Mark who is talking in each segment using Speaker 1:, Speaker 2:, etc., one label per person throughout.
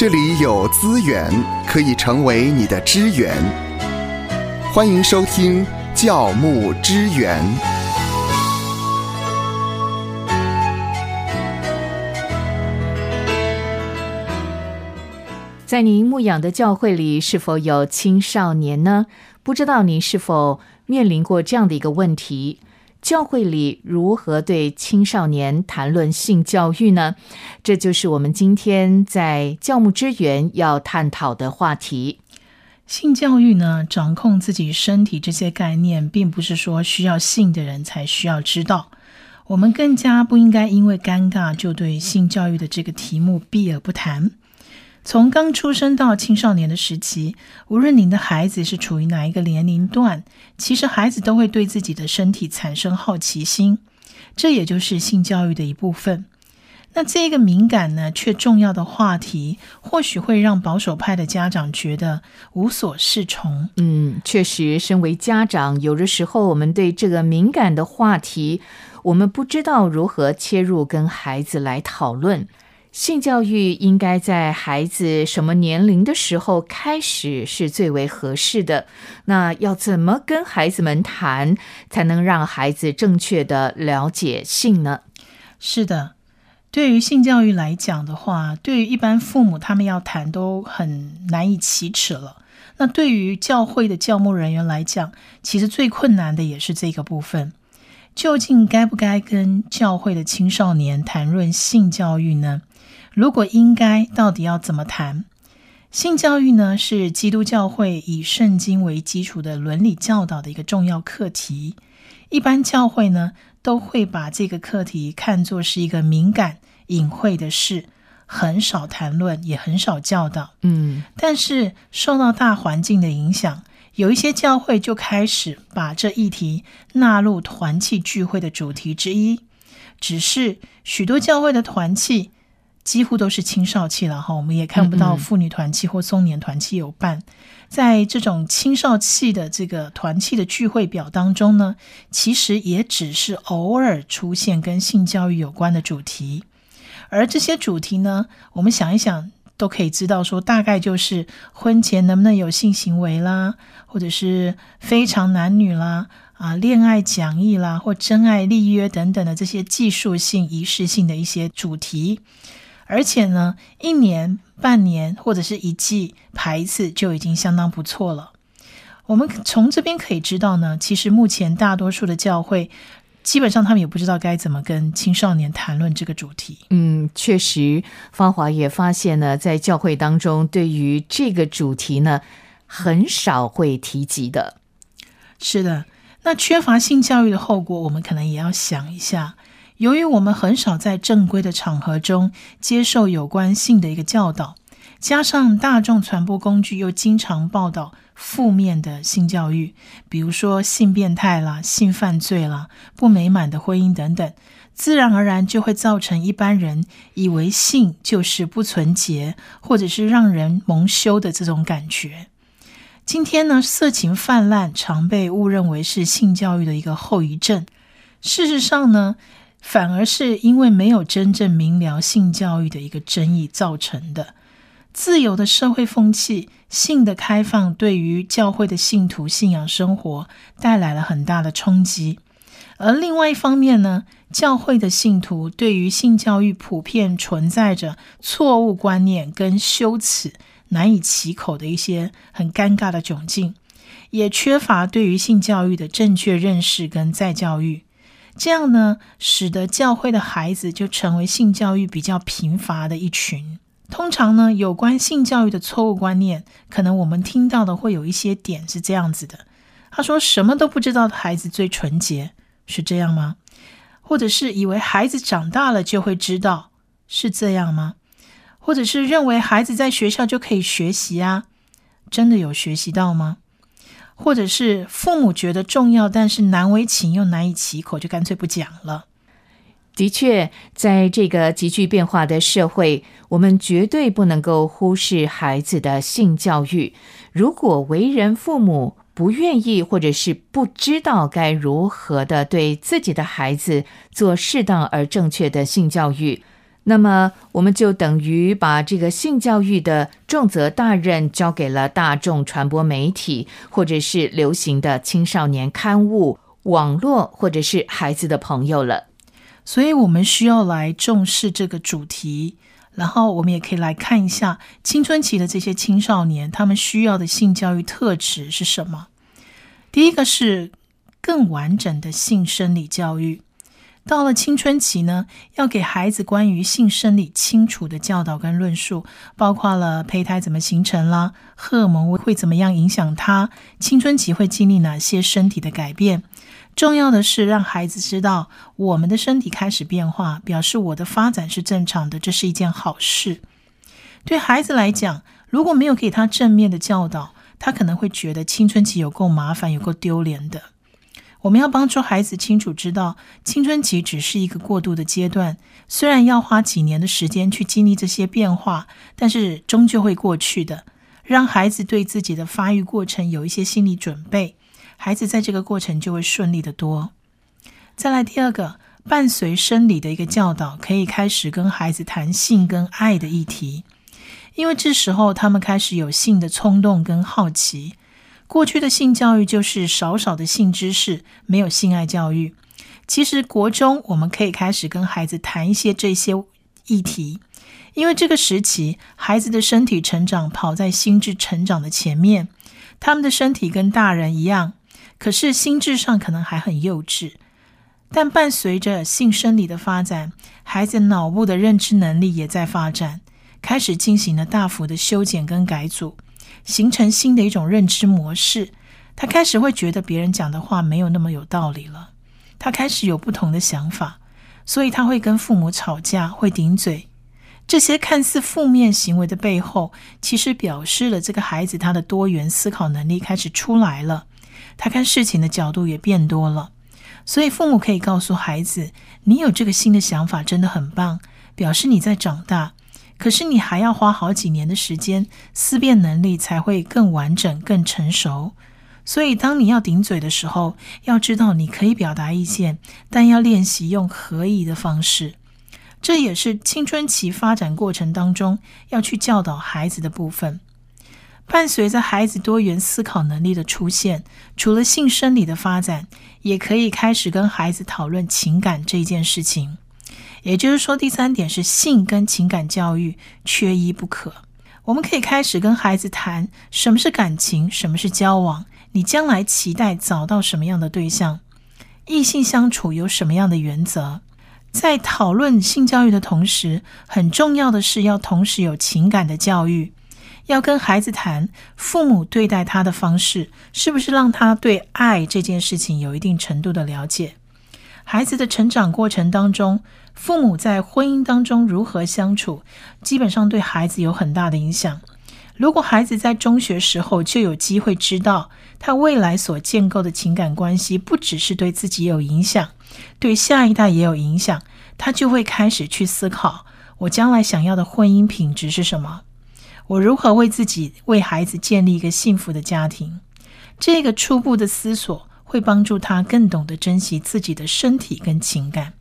Speaker 1: 这里有资源可以成为你的支援。欢迎收听教牧支援。
Speaker 2: 在您牧养的教会里，是否有青少年呢？不知道您是否面临过这样的一个问题：教会里如何对青少年谈论性教育呢？这就是我们今天在教牧之源要探讨的话题。
Speaker 3: 性教育呢，掌控自己身体这些概念，并不是说需要性的人才需要知道。我们更加不应该因为尴尬就对性教育的这个题目避而不谈。从刚出生到青少年的时期，无论您的孩子是处于哪一个年龄段，其实孩子都会对自己的身体产生好奇心，这也就是性教育的一部分。那这个敏感呢却重要的话题，或许会让保守派的家长觉得无所适从。
Speaker 2: 嗯，确实，身为家长，有的时候我们对这个敏感的话题，我们不知道如何切入跟孩子来讨论。性教育应该在孩子什么年龄的时候开始是最为合适的？那要怎么跟孩子们谈，才能让孩子正确的了解性呢？
Speaker 3: 是的，对于性教育来讲的话，对于一般父母他们要谈都很难以启齿了。那对于教会的教牧人员来讲，其实最困难的也是这个部分。究竟该不该跟教会的青少年谈论性教育呢？如果应该，到底要怎么谈？性教育呢，是基督教会以圣经为基础的伦理教导的一个重要课题。一般教会呢，都会把这个课题看作是一个敏感、隐晦的事，很少谈论，也很少教导。
Speaker 2: 嗯，
Speaker 3: 但是受到大环境的影响，有一些教会就开始把这议题纳入团契聚会的主题之一。只是许多教会的团契。几乎都是青少期了哈，我们也看不到妇女团契或中年团契有办。在这种青少期的这个团契的聚会表当中呢，其实也只是偶尔出现跟性教育有关的主题。而这些主题呢，我们想一想都可以知道，说大概就是婚前能不能有性行为啦，或者是非常男女啦，啊，恋爱讲义啦，或真爱立约等等的这些技术性、仪式性的一些主题。而且呢，一年、半年或者是一季排一次就已经相当不错了。我们从这边可以知道呢，其实目前大多数的教会，基本上他们也不知道该怎么跟青少年谈论这个主题。
Speaker 2: 嗯，确实，芳华也发现呢，在教会当中，对于这个主题呢，很少会提及的。
Speaker 3: 是的，那缺乏性教育的后果，我们可能也要想一下。由于我们很少在正规的场合中接受有关性的一个教导，加上大众传播工具又经常报道负面的性教育，比如说性变态啦、性犯罪啦、不美满的婚姻等等，自然而然就会造成一般人以为性就是不纯洁，或者是让人蒙羞的这种感觉。今天呢，色情泛滥常被误认为是性教育的一个后遗症。事实上呢，反而是因为没有真正明了性教育的一个争议造成的。自由的社会风气、性的开放，对于教会的信徒信仰生活带来了很大的冲击。而另外一方面呢，教会的信徒对于性教育普遍存在着错误观念跟羞耻、难以启口的一些很尴尬的窘境，也缺乏对于性教育的正确认识跟再教育。这样呢，使得教会的孩子就成为性教育比较贫乏的一群。通常呢，有关性教育的错误观念，可能我们听到的会有一些点是这样子的：他说，什么都不知道的孩子最纯洁，是这样吗？或者是以为孩子长大了就会知道，是这样吗？或者是认为孩子在学校就可以学习啊？真的有学习到吗？或者是父母觉得重要，但是难为情又难以启口，就干脆不讲了。
Speaker 2: 的确，在这个急剧变化的社会，我们绝对不能够忽视孩子的性教育。如果为人父母不愿意，或者是不知道该如何的对自己的孩子做适当而正确的性教育，那么，我们就等于把这个性教育的重责大任交给了大众传播媒体，或者是流行的青少年刊物、网络，或者是孩子的朋友了。
Speaker 3: 所以，我们需要来重视这个主题。然后，我们也可以来看一下青春期的这些青少年，他们需要的性教育特质是什么？第一个是更完整的性生理教育。到了青春期呢，要给孩子关于性生理清楚的教导跟论述，包括了胚胎怎么形成啦，荷尔蒙会怎么样影响他，青春期会经历哪些身体的改变。重要的是让孩子知道，我们的身体开始变化，表示我的发展是正常的，这是一件好事。对孩子来讲，如果没有给他正面的教导，他可能会觉得青春期有够麻烦，有够丢脸的。我们要帮助孩子清楚知道，青春期只是一个过渡的阶段，虽然要花几年的时间去经历这些变化，但是终究会过去的。让孩子对自己的发育过程有一些心理准备，孩子在这个过程就会顺利的多。再来第二个，伴随生理的一个教导，可以开始跟孩子谈性跟爱的议题，因为这时候他们开始有性的冲动跟好奇。过去的性教育就是少少的性知识，没有性爱教育。其实国中我们可以开始跟孩子谈一些这些议题，因为这个时期孩子的身体成长跑在心智成长的前面，他们的身体跟大人一样，可是心智上可能还很幼稚。但伴随着性生理的发展，孩子脑部的认知能力也在发展，开始进行了大幅的修剪跟改组。形成新的一种认知模式，他开始会觉得别人讲的话没有那么有道理了。他开始有不同的想法，所以他会跟父母吵架，会顶嘴。这些看似负面行为的背后，其实表示了这个孩子他的多元思考能力开始出来了，他看事情的角度也变多了。所以父母可以告诉孩子：“你有这个新的想法，真的很棒，表示你在长大。”可是你还要花好几年的时间，思辨能力才会更完整、更成熟。所以，当你要顶嘴的时候，要知道你可以表达意见，但要练习用合宜的方式。这也是青春期发展过程当中要去教导孩子的部分。伴随着孩子多元思考能力的出现，除了性生理的发展，也可以开始跟孩子讨论情感这件事情。也就是说，第三点是性跟情感教育缺一不可。我们可以开始跟孩子谈什么是感情，什么是交往，你将来期待找到什么样的对象，异性相处有什么样的原则。在讨论性教育的同时，很重要的是要同时有情感的教育，要跟孩子谈父母对待他的方式，是不是让他对爱这件事情有一定程度的了解。孩子的成长过程当中，父母在婚姻当中如何相处，基本上对孩子有很大的影响。如果孩子在中学时候就有机会知道，他未来所建构的情感关系不只是对自己有影响，对下一代也有影响，他就会开始去思考：我将来想要的婚姻品质是什么？我如何为自己、为孩子建立一个幸福的家庭？这个初步的思索。会帮助他更懂得珍惜自己的身体跟情感。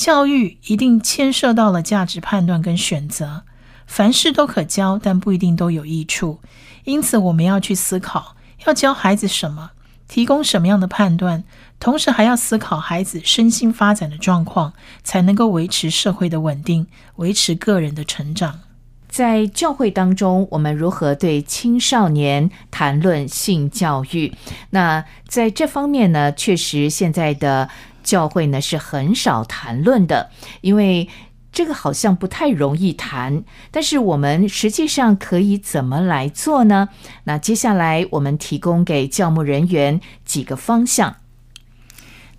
Speaker 3: 教育一定牵涉到了价值判断跟选择，凡事都可教，但不一定都有益处。因此，我们要去思考，要教孩子什么，提供什么样的判断，同时还要思考孩子身心发展的状况，才能够维持社会的稳定，维持个人的成长。
Speaker 2: 在教会当中，我们如何对青少年谈论性教育？那在这方面呢，确实现在的教会呢是很少谈论的，因为这个好像不太容易谈。但是我们实际上可以怎么来做呢？那接下来我们提供给教牧人员几个方向。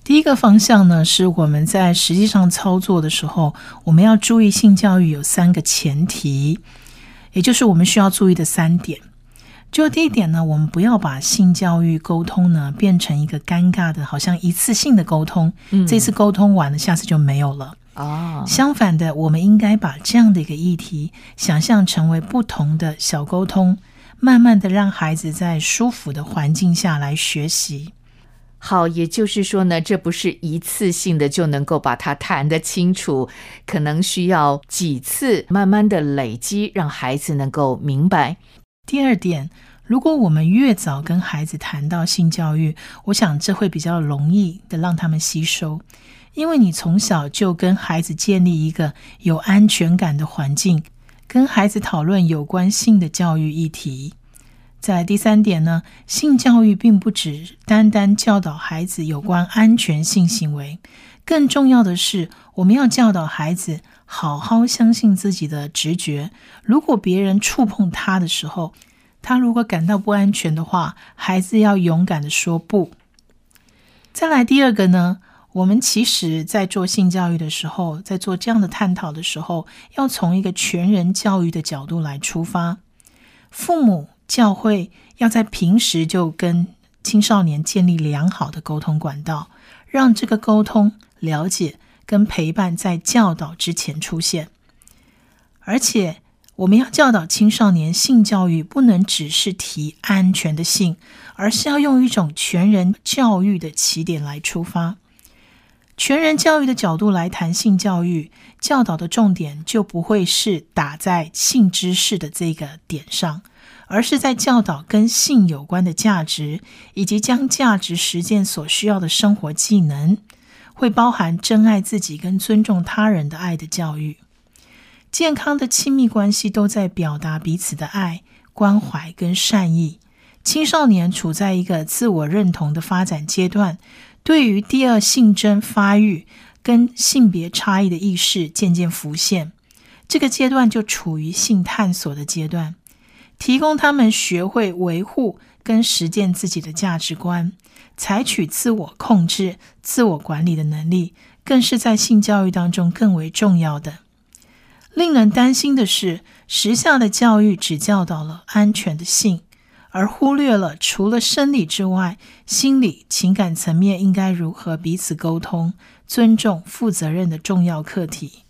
Speaker 3: 第一个方向呢，是我们在实际上操作的时候，我们要注意性教育有三个前提，也就是我们需要注意的三点。就第一点呢，我们不要把性教育沟通呢变成一个尴尬的，好像一次性的沟通，这次沟通完了，下次就没有了。哦，相反的，我们应该把这样的一个议题想象成为不同的小沟通，慢慢的让孩子在舒服的环境下来学习。
Speaker 2: 好，也就是说呢，这不是一次性的就能够把它谈得清楚，可能需要几次慢慢的累积，让孩子能够明白。
Speaker 3: 第二点，如果我们越早跟孩子谈到性教育，我想这会比较容易的让他们吸收，因为你从小就跟孩子建立一个有安全感的环境，跟孩子讨论有关性的教育议题。在第三点呢，性教育并不只单单教导孩子有关安全性行为，更重要的是，我们要教导孩子好好相信自己的直觉。如果别人触碰他的时候，他如果感到不安全的话，孩子要勇敢的说不。再来第二个呢，我们其实在做性教育的时候，在做这样的探讨的时候，要从一个全人教育的角度来出发，父母。教会要在平时就跟青少年建立良好的沟通管道，让这个沟通、了解跟陪伴在教导之前出现。而且，我们要教导青少年性教育，不能只是提安全的性，而是要用一种全人教育的起点来出发。全人教育的角度来谈性教育，教导的重点就不会是打在性知识的这个点上。而是在教导跟性有关的价值，以及将价值实践所需要的生活技能，会包含珍爱自己跟尊重他人的爱的教育。健康的亲密关系都在表达彼此的爱、关怀跟善意。青少年处在一个自我认同的发展阶段，对于第二性征发育跟性别差异的意识渐渐浮现，这个阶段就处于性探索的阶段。提供他们学会维护跟实践自己的价值观，采取自我控制、自我管理的能力，更是在性教育当中更为重要的。令人担心的是，时下的教育只教导了安全的性，而忽略了除了生理之外，心理、情感层面应该如何彼此沟通、尊重、负责任的重要课题。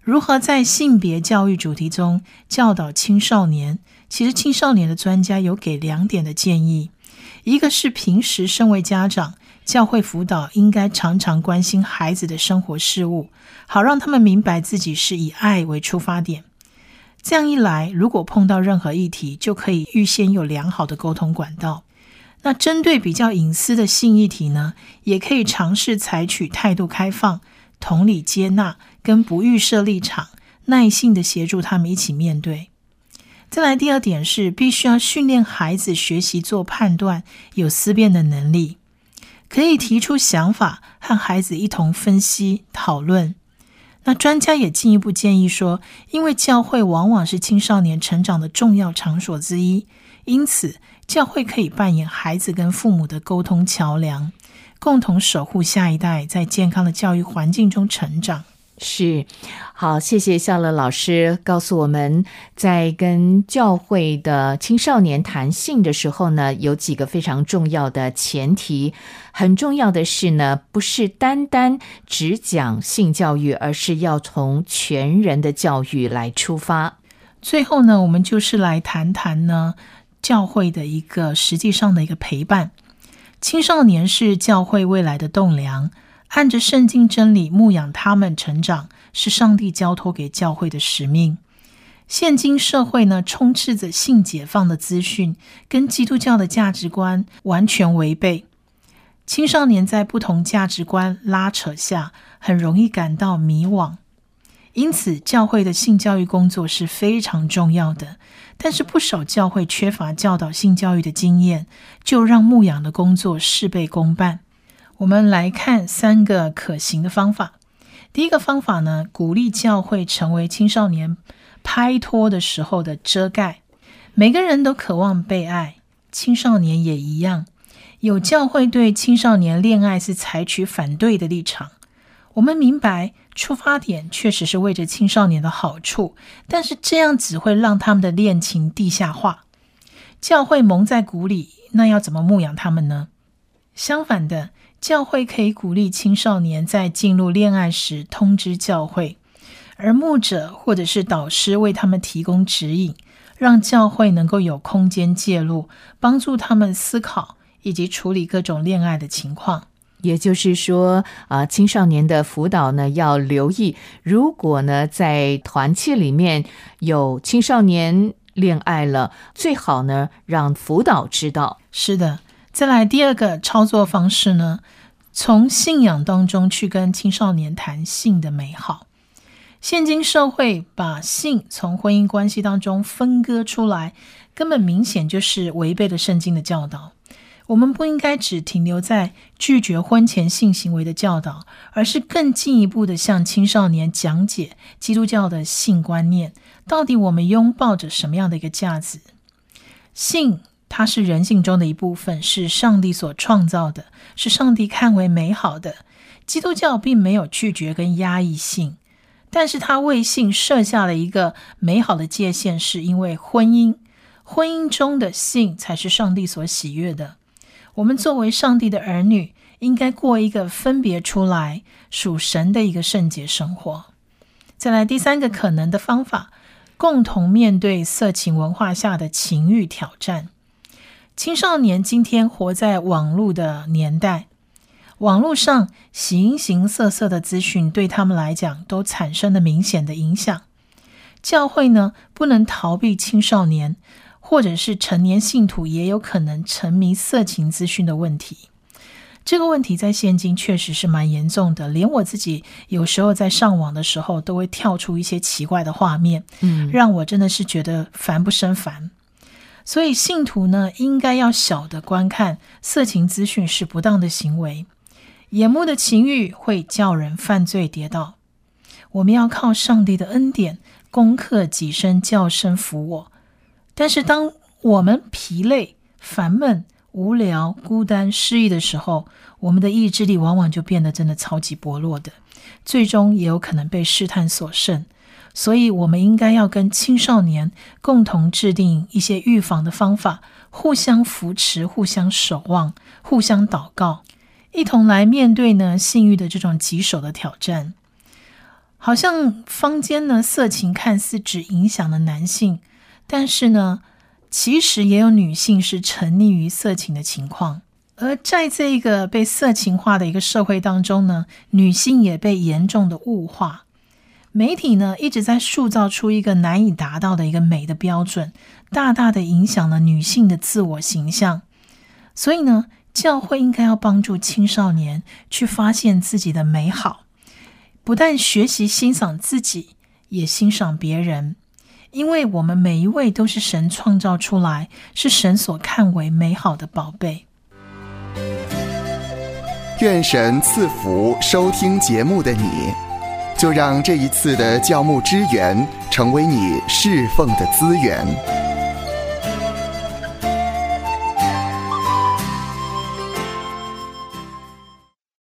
Speaker 3: 如何在性别教育主题中教导青少年？其实青少年的专家有给两点的建议，一个是平时身为家长，教会辅导应该常常关心孩子的生活事务，好让他们明白自己是以爱为出发点。这样一来，如果碰到任何议题，就可以预先有良好的沟通管道。那针对比较隐私的性议题呢，也可以尝试采取态度开放、同理接纳，跟不预设立场，耐心的协助他们一起面对。再来，第二点是必须要训练孩子学习做判断、有思辨的能力，可以提出想法和孩子一同分析讨论。那专家也进一步建议说，因为教会往往是青少年成长的重要场所之一，因此教会可以扮演孩子跟父母的沟通桥梁，共同守护下一代在健康的教育环境中成长。
Speaker 2: 是，好，谢谢夏乐老师告诉我们，在跟教会的青少年谈性的时候呢，有几个非常重要的前提。很重要的是呢，不是单单只讲性教育，而是要从全人的教育来出发。
Speaker 3: 最后呢，我们就是来谈谈呢，教会的一个实际上的一个陪伴。青少年是教会未来的栋梁。按着圣经真理牧养他们成长，是上帝交托给教会的使命。现今社会呢，充斥着性解放的资讯，跟基督教的价值观完全违背。青少年在不同价值观拉扯下，很容易感到迷惘。因此，教会的性教育工作是非常重要的。但是，不少教会缺乏教导性教育的经验，就让牧养的工作事倍功半。我们来看三个可行的方法。第一个方法呢，鼓励教会成为青少年拍拖的时候的遮盖。每个人都渴望被爱，青少年也一样。有教会对青少年恋爱是采取反对的立场。我们明白出发点确实是为着青少年的好处，但是这样只会让他们的恋情地下化。教会蒙在鼓里，那要怎么牧养他们呢？相反的。教会可以鼓励青少年在进入恋爱时通知教会，而牧者或者是导师为他们提供指引，让教会能够有空间介入，帮助他们思考以及处理各种恋爱的情况。
Speaker 2: 也就是说，啊，青少年的辅导呢，要留意，如果呢在团契里面有青少年恋爱了，最好呢让辅导知道。
Speaker 3: 是的，再来第二个操作方式呢，从信仰当中去跟青少年谈性的美好。现今社会把性从婚姻关系当中分割出来，根本明显就是违背了圣经的教导。我们不应该只停留在拒绝婚前性行为的教导，而是更进一步的向青少年讲解基督教的性观念。到底我们拥抱着什么样的一个价值？性它是人性中的一部分，是上帝所创造的，是上帝看为美好的。基督教并没有拒绝跟压抑性，但是他为性设下了一个美好的界限，是因为婚姻，婚姻中的性才是上帝所喜悦的。我们作为上帝的儿女，应该过一个分别出来属神的一个圣洁生活。再来第三个可能的方法，共同面对色情文化下的情欲挑战。青少年今天活在网络的年代，网络上形形色色的资讯对他们来讲都产生了明显的影响。教会呢，不能逃避青少年。或者是成年信徒也有可能沉迷色情资讯的问题，这个问题在现今确实是蛮严重的。连我自己有时候在上网的时候，都会跳出一些奇怪的画面，嗯，让我真的是觉得烦不胜烦。所以信徒呢，应该要晓得观看色情资讯是不当的行为，眼目的情欲会叫人犯罪跌倒。我们要靠上帝的恩典攻克己身，叫声服我。但是，当我们疲累、烦闷、无聊、孤单、失意的时候，我们的意志力往往就变得真的超级薄弱的，最终也有可能被试探所胜。所以，我们应该要跟青少年共同制定一些预防的方法，互相扶持、互相守望、互相祷告，一同来面对呢性欲的这种棘手的挑战。好像坊间呢，色情看似只影响了男性。但是呢，其实也有女性是沉溺于色情的情况，而在这一个被色情化的一个社会当中呢，女性也被严重的物化。媒体呢一直在塑造出一个难以达到的一个美的标准，大大的影响了女性的自我形象。所以呢，教会应该要帮助青少年去发现自己的美好，不但学习欣赏自己，也欣赏别人。因为我们每一位都是神创造出来，是神所看为美好的宝贝。
Speaker 1: 愿神赐福收听节目的你，就让这一次的教牧支援成为你侍奉的资源。